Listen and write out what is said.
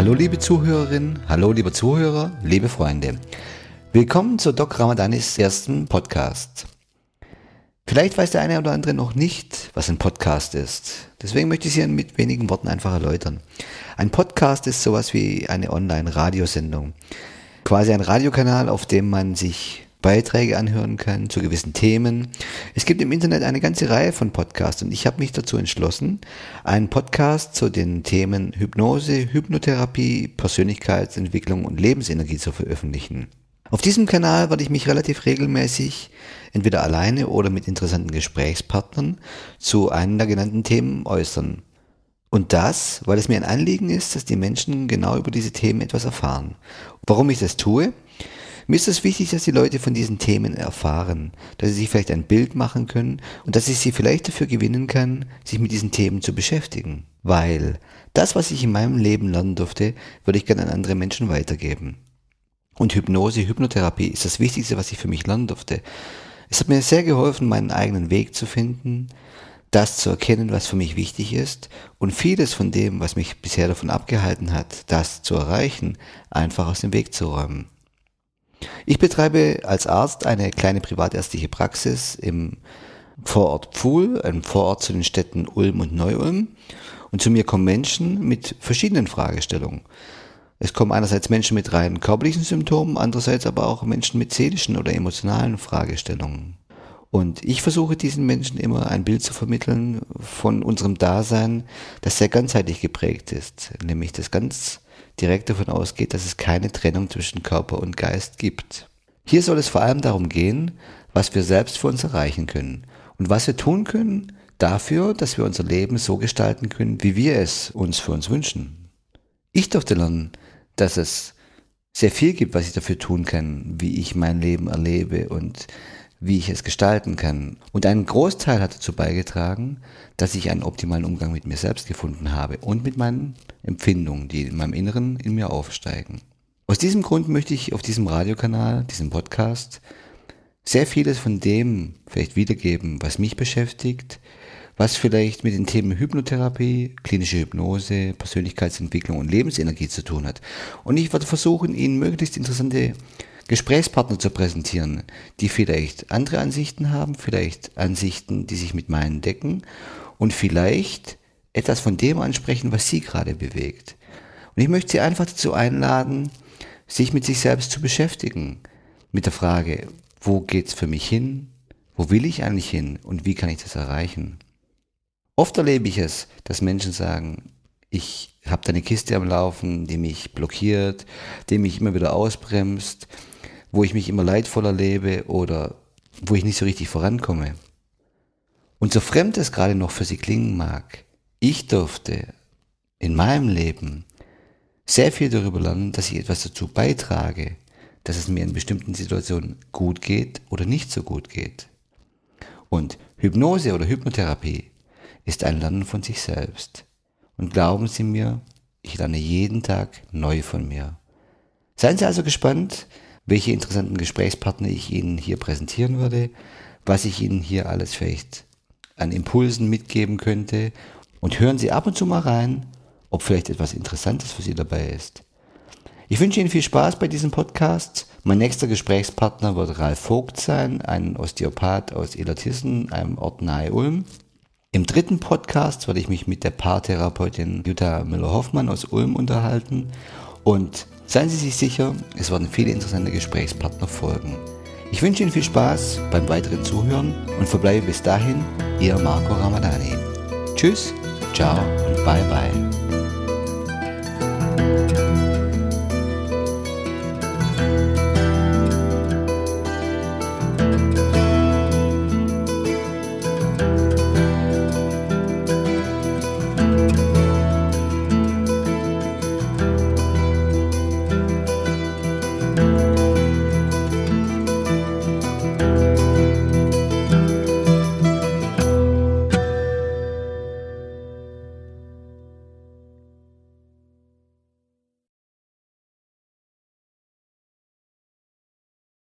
Hallo liebe Zuhörerinnen, hallo liebe Zuhörer, liebe Freunde. Willkommen zu Doc Ramadanis ersten Podcast. Vielleicht weiß der eine oder andere noch nicht, was ein Podcast ist. Deswegen möchte ich es hier mit wenigen Worten einfach erläutern. Ein Podcast ist sowas wie eine Online-Radiosendung. Quasi ein Radiokanal, auf dem man sich Beiträge anhören kann zu gewissen Themen. Es gibt im Internet eine ganze Reihe von Podcasts und ich habe mich dazu entschlossen, einen Podcast zu den Themen Hypnose, Hypnotherapie, Persönlichkeitsentwicklung und Lebensenergie zu veröffentlichen. Auf diesem Kanal werde ich mich relativ regelmäßig entweder alleine oder mit interessanten Gesprächspartnern zu einem der genannten Themen äußern. Und das, weil es mir ein Anliegen ist, dass die Menschen genau über diese Themen etwas erfahren. Warum ich das tue? Mir ist es wichtig, dass die Leute von diesen Themen erfahren, dass sie sich vielleicht ein Bild machen können und dass ich sie vielleicht dafür gewinnen kann, sich mit diesen Themen zu beschäftigen. Weil das, was ich in meinem Leben lernen durfte, würde ich gerne an andere Menschen weitergeben. Und Hypnose, Hypnotherapie ist das Wichtigste, was ich für mich lernen durfte. Es hat mir sehr geholfen, meinen eigenen Weg zu finden, das zu erkennen, was für mich wichtig ist und vieles von dem, was mich bisher davon abgehalten hat, das zu erreichen, einfach aus dem Weg zu räumen. Ich betreibe als Arzt eine kleine privatärztliche Praxis im Vorort Pfuhl, einem Vorort zu den Städten Ulm und Neu-Ulm. Und zu mir kommen Menschen mit verschiedenen Fragestellungen. Es kommen einerseits Menschen mit rein körperlichen Symptomen, andererseits aber auch Menschen mit seelischen oder emotionalen Fragestellungen. Und ich versuche diesen Menschen immer ein Bild zu vermitteln von unserem Dasein, das sehr ganzheitlich geprägt ist, nämlich das ganz direkt davon ausgeht, dass es keine Trennung zwischen Körper und Geist gibt. Hier soll es vor allem darum gehen, was wir selbst für uns erreichen können und was wir tun können dafür, dass wir unser Leben so gestalten können, wie wir es uns für uns wünschen. Ich durfte lernen, dass es sehr viel gibt, was ich dafür tun kann, wie ich mein Leben erlebe und wie ich es gestalten kann. Und ein Großteil hat dazu beigetragen, dass ich einen optimalen Umgang mit mir selbst gefunden habe und mit meinen Empfindungen, die in meinem Inneren in mir aufsteigen. Aus diesem Grund möchte ich auf diesem Radiokanal, diesem Podcast, sehr vieles von dem vielleicht wiedergeben, was mich beschäftigt, was vielleicht mit den Themen Hypnotherapie, klinische Hypnose, Persönlichkeitsentwicklung und Lebensenergie zu tun hat. Und ich werde versuchen, Ihnen möglichst interessante Gesprächspartner zu präsentieren, die vielleicht andere Ansichten haben, vielleicht Ansichten, die sich mit meinen decken und vielleicht etwas von dem ansprechen, was sie gerade bewegt. Und ich möchte sie einfach dazu einladen, sich mit sich selbst zu beschäftigen, mit der Frage, wo geht's für mich hin? Wo will ich eigentlich hin und wie kann ich das erreichen? Oft erlebe ich es, dass Menschen sagen, ich habe da eine Kiste am Laufen, die mich blockiert, die mich immer wieder ausbremst, wo ich mich immer leidvoller lebe oder wo ich nicht so richtig vorankomme. Und so fremd es gerade noch für sie klingen mag, ich durfte in meinem Leben sehr viel darüber lernen, dass ich etwas dazu beitrage, dass es mir in bestimmten Situationen gut geht oder nicht so gut geht. Und Hypnose oder Hypnotherapie ist ein Lernen von sich selbst. Und glauben Sie mir, ich lerne jeden Tag neu von mir. Seien Sie also gespannt, welche interessanten Gesprächspartner ich Ihnen hier präsentieren würde, was ich Ihnen hier alles vielleicht an Impulsen mitgeben könnte und hören Sie ab und zu mal rein, ob vielleicht etwas Interessantes für Sie dabei ist. Ich wünsche Ihnen viel Spaß bei diesem Podcast. Mein nächster Gesprächspartner wird Ralf Vogt sein, ein Osteopath aus Illertissen, einem Ort nahe Ulm. Im dritten Podcast werde ich mich mit der Paartherapeutin Jutta Müller-Hoffmann aus Ulm unterhalten und Seien Sie sich sicher, es werden viele interessante Gesprächspartner folgen. Ich wünsche Ihnen viel Spaß beim weiteren Zuhören und verbleibe bis dahin Ihr Marco Ramadani. Tschüss, ciao und bye bye.